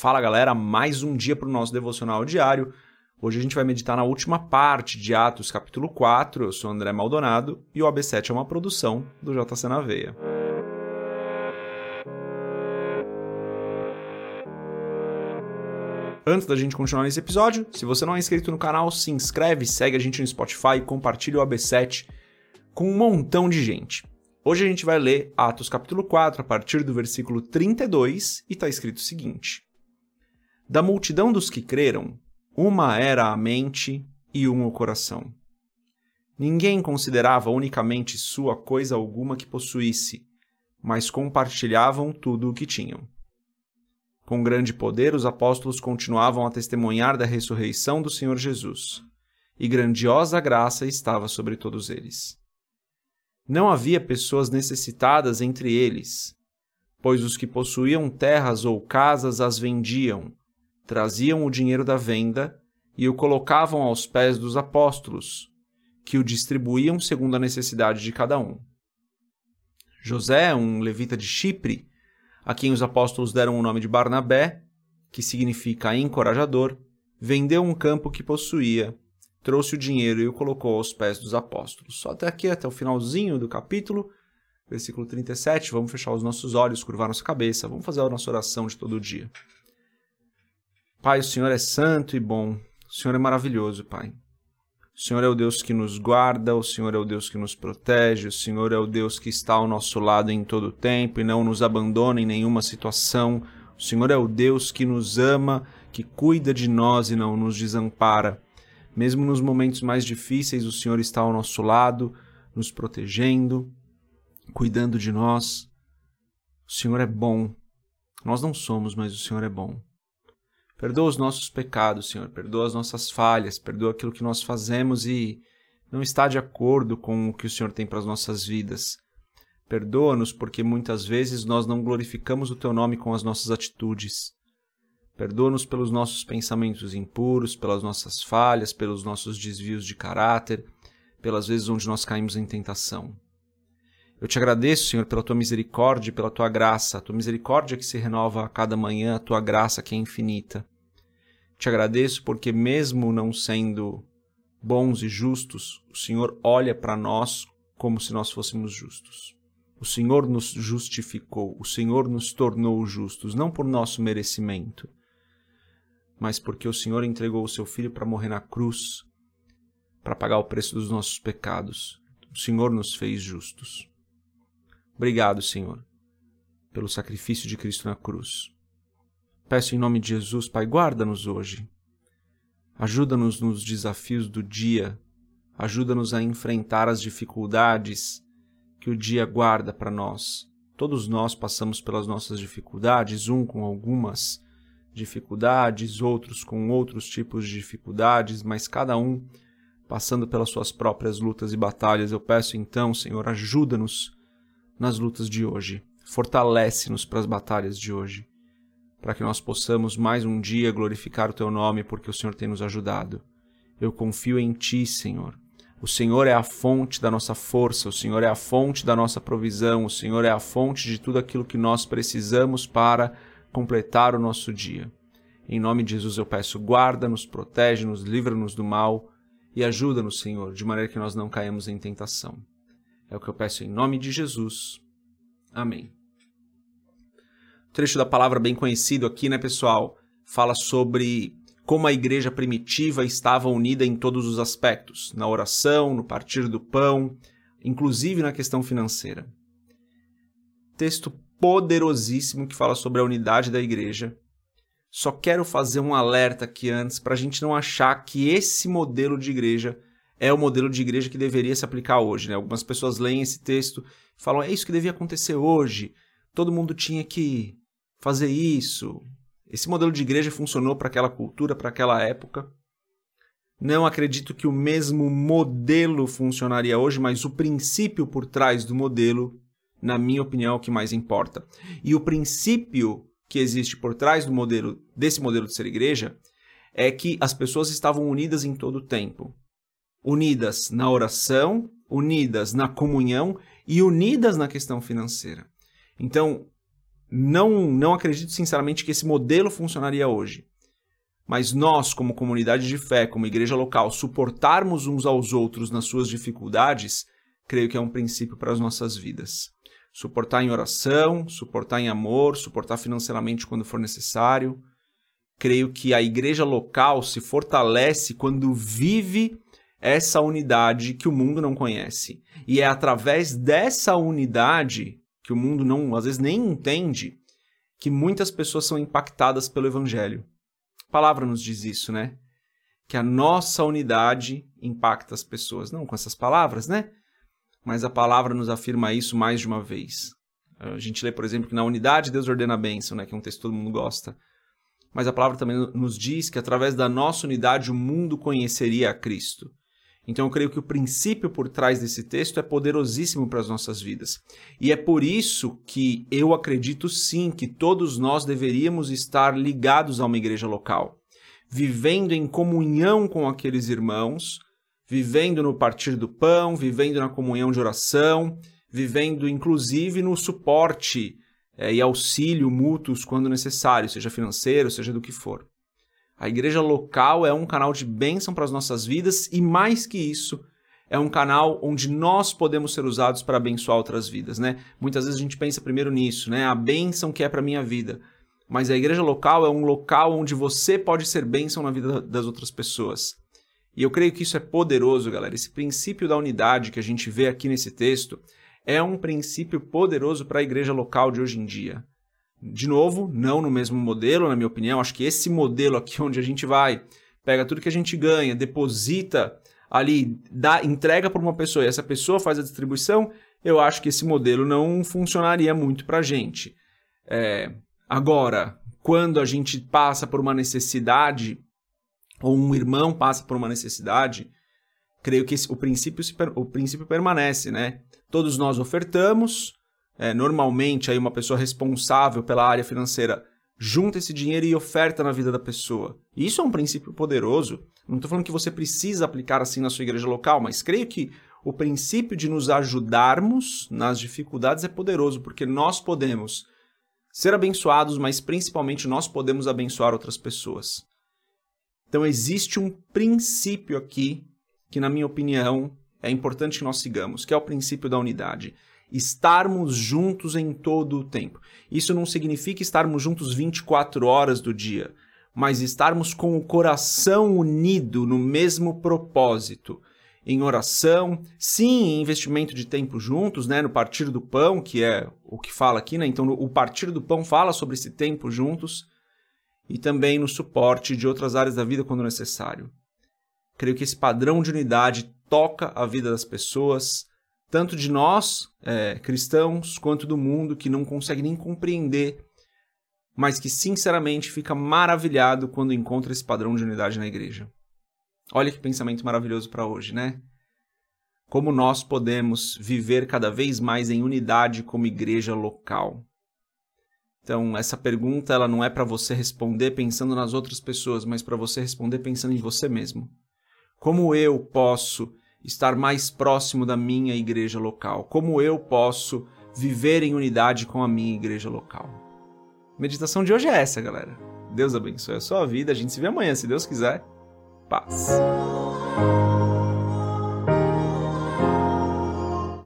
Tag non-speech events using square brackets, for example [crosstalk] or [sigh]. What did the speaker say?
Fala galera, mais um dia para o nosso devocional diário. Hoje a gente vai meditar na última parte de Atos, capítulo 4. Eu sou André Maldonado e o AB7 é uma produção do JC na Veia. Antes da gente continuar nesse episódio, se você não é inscrito no canal, se inscreve, segue a gente no Spotify e compartilha o AB7 com um montão de gente. Hoje a gente vai ler Atos capítulo 4, a partir do versículo 32, e está escrito o seguinte: Da multidão dos que creram, uma era a mente e um o coração. Ninguém considerava unicamente sua coisa alguma que possuísse, mas compartilhavam tudo o que tinham. Com grande poder, os apóstolos continuavam a testemunhar da ressurreição do Senhor Jesus, e grandiosa graça estava sobre todos eles. Não havia pessoas necessitadas entre eles, pois os que possuíam terras ou casas as vendiam, traziam o dinheiro da venda e o colocavam aos pés dos apóstolos, que o distribuíam segundo a necessidade de cada um. José, um levita de Chipre, a quem os apóstolos deram o nome de Barnabé, que significa encorajador, vendeu um campo que possuía trouxe o dinheiro e o colocou aos pés dos apóstolos. Só até aqui, até o finalzinho do capítulo, versículo 37. Vamos fechar os nossos olhos, curvar nossa cabeça, vamos fazer a nossa oração de todo dia. Pai, o Senhor é santo e bom, o Senhor é maravilhoso, Pai. O Senhor é o Deus que nos guarda, o Senhor é o Deus que nos protege, o Senhor é o Deus que está ao nosso lado em todo o tempo e não nos abandona em nenhuma situação. O Senhor é o Deus que nos ama, que cuida de nós e não nos desampara. Mesmo nos momentos mais difíceis, o Senhor está ao nosso lado, nos protegendo, cuidando de nós. O Senhor é bom. Nós não somos, mas o Senhor é bom. Perdoa os nossos pecados, Senhor. Perdoa as nossas falhas. Perdoa aquilo que nós fazemos e não está de acordo com o que o Senhor tem para as nossas vidas. Perdoa-nos porque muitas vezes nós não glorificamos o Teu nome com as nossas atitudes. Perdoa-nos pelos nossos pensamentos impuros, pelas nossas falhas, pelos nossos desvios de caráter, pelas vezes onde nós caímos em tentação. Eu te agradeço, Senhor, pela tua misericórdia e pela tua graça, a tua misericórdia que se renova a cada manhã, a tua graça que é infinita. Te agradeço porque, mesmo não sendo bons e justos, o Senhor olha para nós como se nós fôssemos justos. O Senhor nos justificou, o Senhor nos tornou justos, não por nosso merecimento, mas porque o Senhor entregou o seu filho para morrer na cruz, para pagar o preço dos nossos pecados. O Senhor nos fez justos. Obrigado, Senhor, pelo sacrifício de Cristo na cruz. Peço em nome de Jesus, Pai, guarda-nos hoje. Ajuda-nos nos desafios do dia. Ajuda-nos a enfrentar as dificuldades que o dia guarda para nós. Todos nós passamos pelas nossas dificuldades, um com algumas dificuldades, outros com outros tipos de dificuldades, mas cada um passando pelas suas próprias lutas e batalhas. Eu peço então, Senhor, ajuda-nos nas lutas de hoje, fortalece-nos para as batalhas de hoje, para que nós possamos mais um dia glorificar o Teu nome, porque o Senhor tem nos ajudado. Eu confio em Ti, Senhor. O Senhor é a fonte da nossa força, o Senhor é a fonte da nossa provisão, o Senhor é a fonte de tudo aquilo que nós precisamos para completar o nosso dia. Em nome de Jesus eu peço, guarda-nos, protege-nos, livra-nos do mal e ajuda-nos, Senhor, de maneira que nós não caímos em tentação. É o que eu peço em nome de Jesus. Amém. Trecho da palavra bem conhecido aqui, né, pessoal? Fala sobre como a igreja primitiva estava unida em todos os aspectos, na oração, no partir do pão, inclusive na questão financeira. Texto poderosíssimo que fala sobre a unidade da igreja. Só quero fazer um alerta aqui antes para a gente não achar que esse modelo de igreja é o modelo de igreja que deveria se aplicar hoje. Né? Algumas pessoas leem esse texto e falam: é isso que devia acontecer hoje. Todo mundo tinha que fazer isso. Esse modelo de igreja funcionou para aquela cultura, para aquela época. Não acredito que o mesmo modelo funcionaria hoje, mas o princípio por trás do modelo na minha opinião, é o que mais importa. E o princípio que existe por trás do modelo desse modelo de ser igreja é que as pessoas estavam unidas em todo o tempo. Unidas na oração, unidas na comunhão e unidas na questão financeira. Então, não, não acredito sinceramente que esse modelo funcionaria hoje. Mas nós, como comunidade de fé, como igreja local, suportarmos uns aos outros nas suas dificuldades, creio que é um princípio para as nossas vidas. Suportar em oração, suportar em amor, suportar financeiramente quando for necessário. Creio que a igreja local se fortalece quando vive essa unidade que o mundo não conhece. E é através dessa unidade que o mundo não, às vezes nem entende, que muitas pessoas são impactadas pelo evangelho. A palavra nos diz isso, né? Que a nossa unidade impacta as pessoas. Não com essas palavras, né? Mas a palavra nos afirma isso mais de uma vez. A gente lê, por exemplo, que na unidade Deus ordena a bênção, né? Que é um texto que todo mundo gosta. Mas a palavra também nos diz que através da nossa unidade o mundo conheceria a Cristo. Então eu creio que o princípio por trás desse texto é poderosíssimo para as nossas vidas. E é por isso que eu acredito sim que todos nós deveríamos estar ligados a uma igreja local, vivendo em comunhão com aqueles irmãos, vivendo no partir do pão, vivendo na comunhão de oração, vivendo inclusive no suporte é, e auxílio mútuos quando necessário, seja financeiro, seja do que for. A igreja local é um canal de bênção para as nossas vidas e, mais que isso, é um canal onde nós podemos ser usados para abençoar outras vidas, né? Muitas vezes a gente pensa primeiro nisso, né? A bênção que é para a minha vida. Mas a igreja local é um local onde você pode ser bênção na vida das outras pessoas. E eu creio que isso é poderoso, galera. Esse princípio da unidade que a gente vê aqui nesse texto é um princípio poderoso para a igreja local de hoje em dia. De novo, não no mesmo modelo, na minha opinião. Acho que esse modelo aqui, [laughs] onde a gente vai, pega tudo que a gente ganha, deposita ali, dá, entrega para uma pessoa e essa pessoa faz a distribuição, eu acho que esse modelo não funcionaria muito para a gente. É, agora, quando a gente passa por uma necessidade, ou um irmão passa por uma necessidade, creio que esse, o, princípio, o princípio permanece, né? Todos nós ofertamos, é, normalmente aí uma pessoa responsável pela área financeira junta esse dinheiro e oferta na vida da pessoa. Isso é um princípio poderoso. Não estou falando que você precisa aplicar assim na sua igreja local, mas creio que o princípio de nos ajudarmos nas dificuldades é poderoso, porque nós podemos ser abençoados, mas principalmente nós podemos abençoar outras pessoas. Então existe um princípio aqui que, na minha opinião, é importante que nós sigamos, que é o princípio da unidade estarmos juntos em todo o tempo. Isso não significa estarmos juntos 24 horas do dia, mas estarmos com o coração unido no mesmo propósito. Em oração, sim, em investimento de tempo juntos, né, no partir do pão, que é o que fala aqui, né? Então, o partir do pão fala sobre esse tempo juntos e também no suporte de outras áreas da vida quando necessário. Creio que esse padrão de unidade toca a vida das pessoas, tanto de nós, é, cristãos, quanto do mundo que não consegue nem compreender, mas que sinceramente fica maravilhado quando encontra esse padrão de unidade na igreja. Olha que pensamento maravilhoso para hoje, né? Como nós podemos viver cada vez mais em unidade como igreja local. Então, essa pergunta ela não é para você responder pensando nas outras pessoas, mas para você responder pensando em você mesmo. Como eu posso estar mais próximo da minha igreja local? Como eu posso viver em unidade com a minha igreja local? A meditação de hoje é essa, galera. Deus abençoe a sua vida. A gente se vê amanhã, se Deus quiser. Paz.